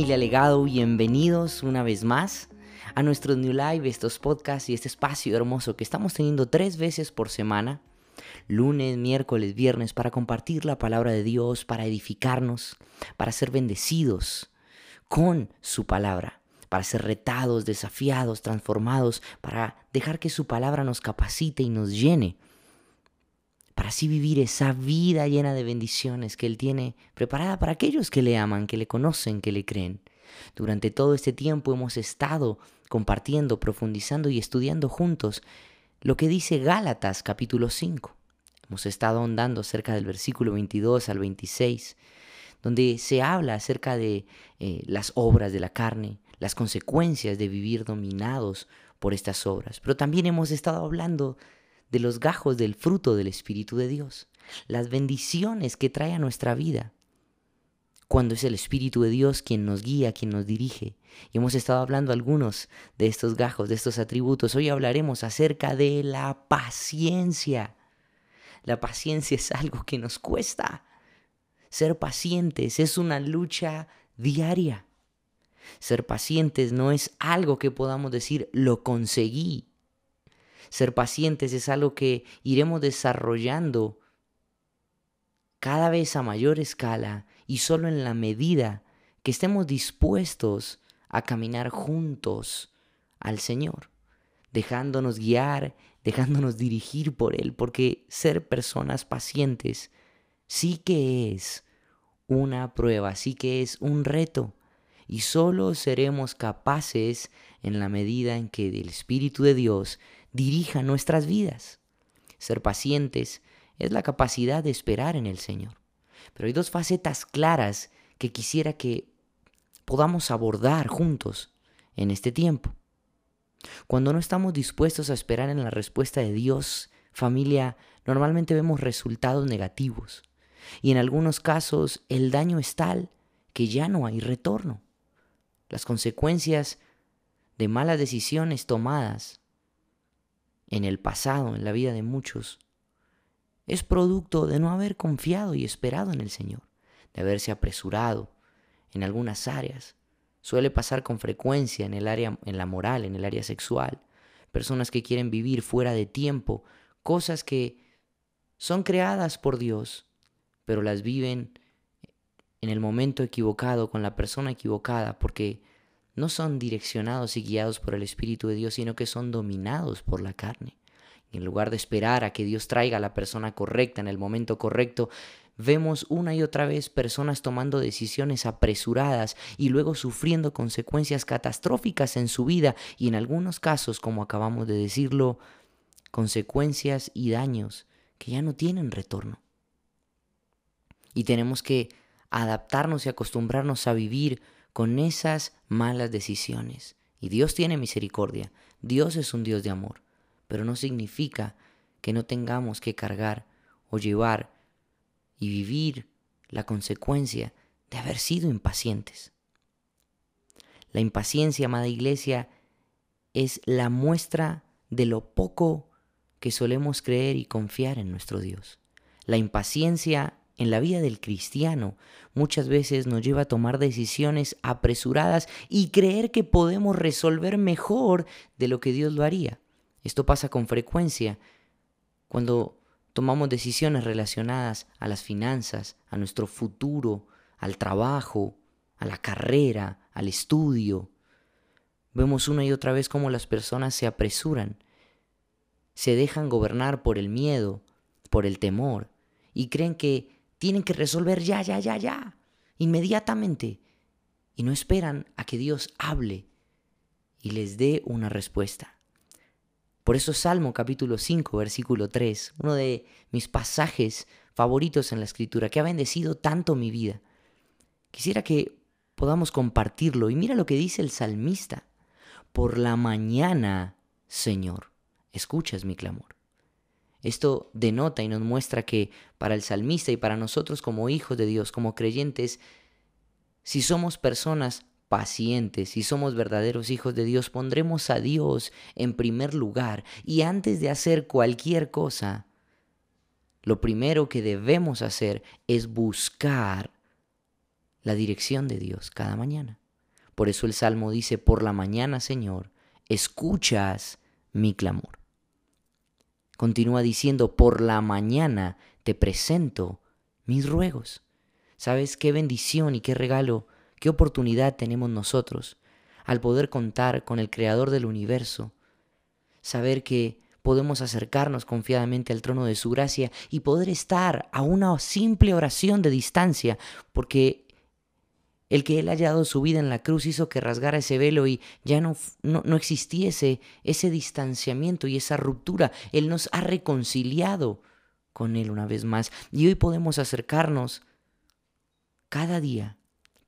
familia Legado, bienvenidos una vez más a nuestros New Live, estos podcasts y este espacio hermoso que estamos teniendo tres veces por semana, lunes, miércoles, viernes, para compartir la palabra de Dios, para edificarnos, para ser bendecidos con su palabra, para ser retados, desafiados, transformados, para dejar que su palabra nos capacite y nos llene para así vivir esa vida llena de bendiciones que Él tiene preparada para aquellos que le aman, que le conocen, que le creen. Durante todo este tiempo hemos estado compartiendo, profundizando y estudiando juntos lo que dice Gálatas capítulo 5. Hemos estado ahondando acerca del versículo 22 al 26, donde se habla acerca de eh, las obras de la carne, las consecuencias de vivir dominados por estas obras. Pero también hemos estado hablando de los gajos del fruto del Espíritu de Dios, las bendiciones que trae a nuestra vida, cuando es el Espíritu de Dios quien nos guía, quien nos dirige. Y hemos estado hablando algunos de estos gajos, de estos atributos. Hoy hablaremos acerca de la paciencia. La paciencia es algo que nos cuesta. Ser pacientes es una lucha diaria. Ser pacientes no es algo que podamos decir lo conseguí. Ser pacientes es algo que iremos desarrollando cada vez a mayor escala y solo en la medida que estemos dispuestos a caminar juntos al Señor, dejándonos guiar, dejándonos dirigir por Él, porque ser personas pacientes sí que es una prueba, sí que es un reto, y solo seremos capaces en la medida en que el Espíritu de Dios dirija nuestras vidas. Ser pacientes es la capacidad de esperar en el Señor. Pero hay dos facetas claras que quisiera que podamos abordar juntos en este tiempo. Cuando no estamos dispuestos a esperar en la respuesta de Dios, familia, normalmente vemos resultados negativos. Y en algunos casos el daño es tal que ya no hay retorno. Las consecuencias de malas decisiones tomadas en el pasado, en la vida de muchos, es producto de no haber confiado y esperado en el Señor, de haberse apresurado en algunas áreas. Suele pasar con frecuencia en el área en la moral, en el área sexual, personas que quieren vivir fuera de tiempo, cosas que son creadas por Dios, pero las viven en el momento equivocado, con la persona equivocada, porque no son direccionados y guiados por el Espíritu de Dios, sino que son dominados por la carne. En lugar de esperar a que Dios traiga a la persona correcta en el momento correcto, vemos una y otra vez personas tomando decisiones apresuradas y luego sufriendo consecuencias catastróficas en su vida y en algunos casos, como acabamos de decirlo, consecuencias y daños que ya no tienen retorno. Y tenemos que adaptarnos y acostumbrarnos a vivir con esas malas decisiones. Y Dios tiene misericordia, Dios es un Dios de amor, pero no significa que no tengamos que cargar o llevar y vivir la consecuencia de haber sido impacientes. La impaciencia, amada iglesia, es la muestra de lo poco que solemos creer y confiar en nuestro Dios. La impaciencia en la vida del cristiano muchas veces nos lleva a tomar decisiones apresuradas y creer que podemos resolver mejor de lo que Dios lo haría. Esto pasa con frecuencia cuando tomamos decisiones relacionadas a las finanzas, a nuestro futuro, al trabajo, a la carrera, al estudio. Vemos una y otra vez cómo las personas se apresuran, se dejan gobernar por el miedo, por el temor, y creen que tienen que resolver ya, ya, ya, ya, inmediatamente. Y no esperan a que Dios hable y les dé una respuesta. Por eso Salmo capítulo 5, versículo 3, uno de mis pasajes favoritos en la escritura, que ha bendecido tanto mi vida. Quisiera que podamos compartirlo. Y mira lo que dice el salmista. Por la mañana, Señor, escuchas mi clamor. Esto denota y nos muestra que para el salmista y para nosotros como hijos de Dios, como creyentes, si somos personas pacientes, si somos verdaderos hijos de Dios, pondremos a Dios en primer lugar y antes de hacer cualquier cosa, lo primero que debemos hacer es buscar la dirección de Dios cada mañana. Por eso el Salmo dice, por la mañana, Señor, escuchas mi clamor. Continúa diciendo, por la mañana te presento mis ruegos. ¿Sabes qué bendición y qué regalo, qué oportunidad tenemos nosotros al poder contar con el Creador del universo? Saber que podemos acercarnos confiadamente al trono de su gracia y poder estar a una simple oración de distancia, porque el que Él haya dado su vida en la cruz hizo que rasgara ese velo y ya no, no, no, existiese ese distanciamiento y esa ruptura. Él nos ha reconciliado con Él una vez más. Y hoy podemos acercarnos cada día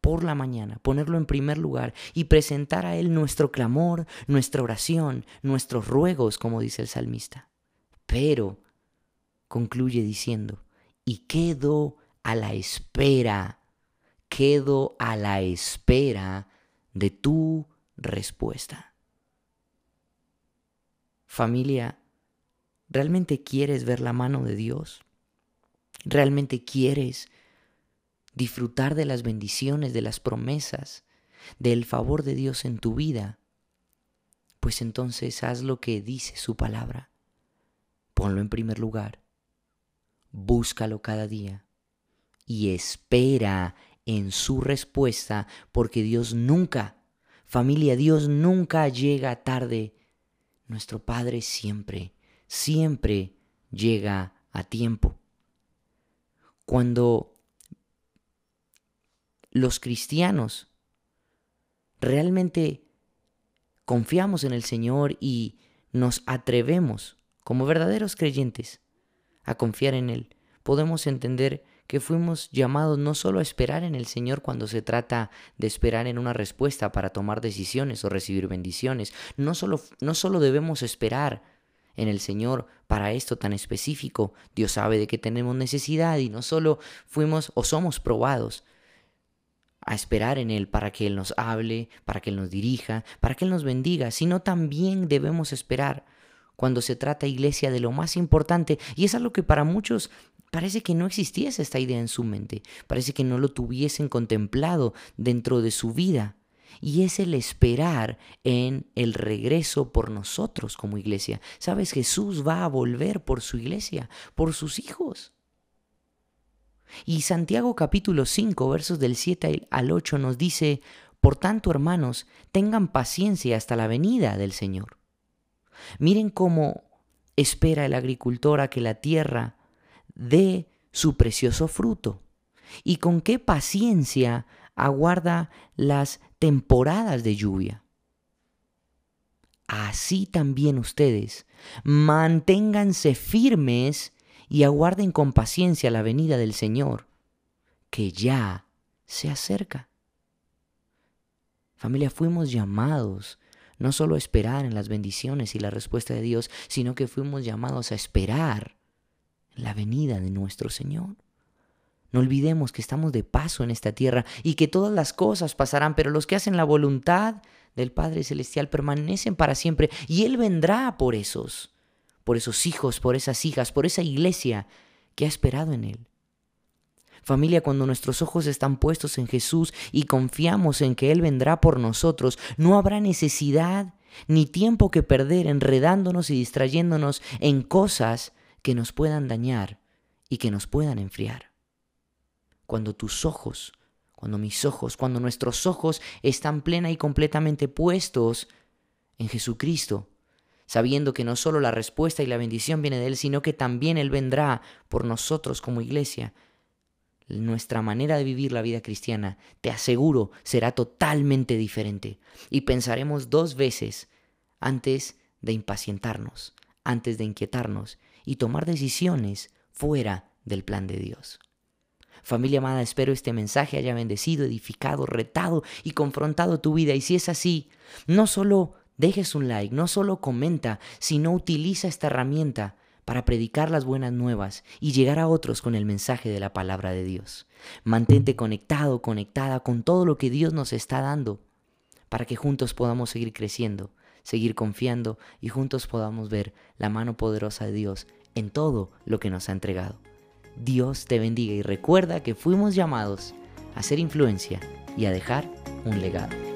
por la mañana, ponerlo en primer lugar y presentar a Él nuestro clamor, nuestra oración, nuestros ruegos, como dice el salmista. Pero concluye diciendo, y quedo a la espera quedo a la espera de tu respuesta. Familia, ¿realmente quieres ver la mano de Dios? ¿Realmente quieres disfrutar de las bendiciones, de las promesas, del favor de Dios en tu vida? Pues entonces haz lo que dice su palabra. Ponlo en primer lugar. Búscalo cada día y espera en su respuesta, porque Dios nunca, familia, Dios nunca llega tarde. Nuestro Padre siempre, siempre llega a tiempo. Cuando los cristianos realmente confiamos en el Señor y nos atrevemos como verdaderos creyentes a confiar en Él, podemos entender que fuimos llamados no solo a esperar en el Señor cuando se trata de esperar en una respuesta para tomar decisiones o recibir bendiciones, no solo, no solo debemos esperar en el Señor para esto tan específico, Dios sabe de qué tenemos necesidad y no solo fuimos o somos probados a esperar en Él para que Él nos hable, para que Él nos dirija, para que Él nos bendiga, sino también debemos esperar cuando se trata, iglesia, de lo más importante, y es algo que para muchos Parece que no existiese esta idea en su mente, parece que no lo tuviesen contemplado dentro de su vida. Y es el esperar en el regreso por nosotros como iglesia. Sabes, Jesús va a volver por su iglesia, por sus hijos. Y Santiago capítulo 5, versos del 7 al 8 nos dice, Por tanto, hermanos, tengan paciencia hasta la venida del Señor. Miren cómo espera el agricultor a que la tierra de su precioso fruto y con qué paciencia aguarda las temporadas de lluvia. Así también ustedes, manténganse firmes y aguarden con paciencia la venida del Señor, que ya se acerca. Familia, fuimos llamados no solo a esperar en las bendiciones y la respuesta de Dios, sino que fuimos llamados a esperar la venida de nuestro Señor. No olvidemos que estamos de paso en esta tierra y que todas las cosas pasarán, pero los que hacen la voluntad del Padre Celestial permanecen para siempre y Él vendrá por esos, por esos hijos, por esas hijas, por esa iglesia que ha esperado en Él. Familia, cuando nuestros ojos están puestos en Jesús y confiamos en que Él vendrá por nosotros, no habrá necesidad ni tiempo que perder enredándonos y distrayéndonos en cosas que nos puedan dañar y que nos puedan enfriar. Cuando tus ojos, cuando mis ojos, cuando nuestros ojos están plena y completamente puestos en Jesucristo, sabiendo que no solo la respuesta y la bendición viene de Él, sino que también Él vendrá por nosotros como iglesia, nuestra manera de vivir la vida cristiana, te aseguro, será totalmente diferente. Y pensaremos dos veces antes de impacientarnos, antes de inquietarnos y tomar decisiones fuera del plan de Dios. Familia amada, espero este mensaje haya bendecido, edificado, retado y confrontado tu vida. Y si es así, no solo dejes un like, no solo comenta, sino utiliza esta herramienta para predicar las buenas nuevas y llegar a otros con el mensaje de la palabra de Dios. Mantente conectado, conectada con todo lo que Dios nos está dando para que juntos podamos seguir creciendo seguir confiando y juntos podamos ver la mano poderosa de Dios en todo lo que nos ha entregado. Dios te bendiga y recuerda que fuimos llamados a ser influencia y a dejar un legado.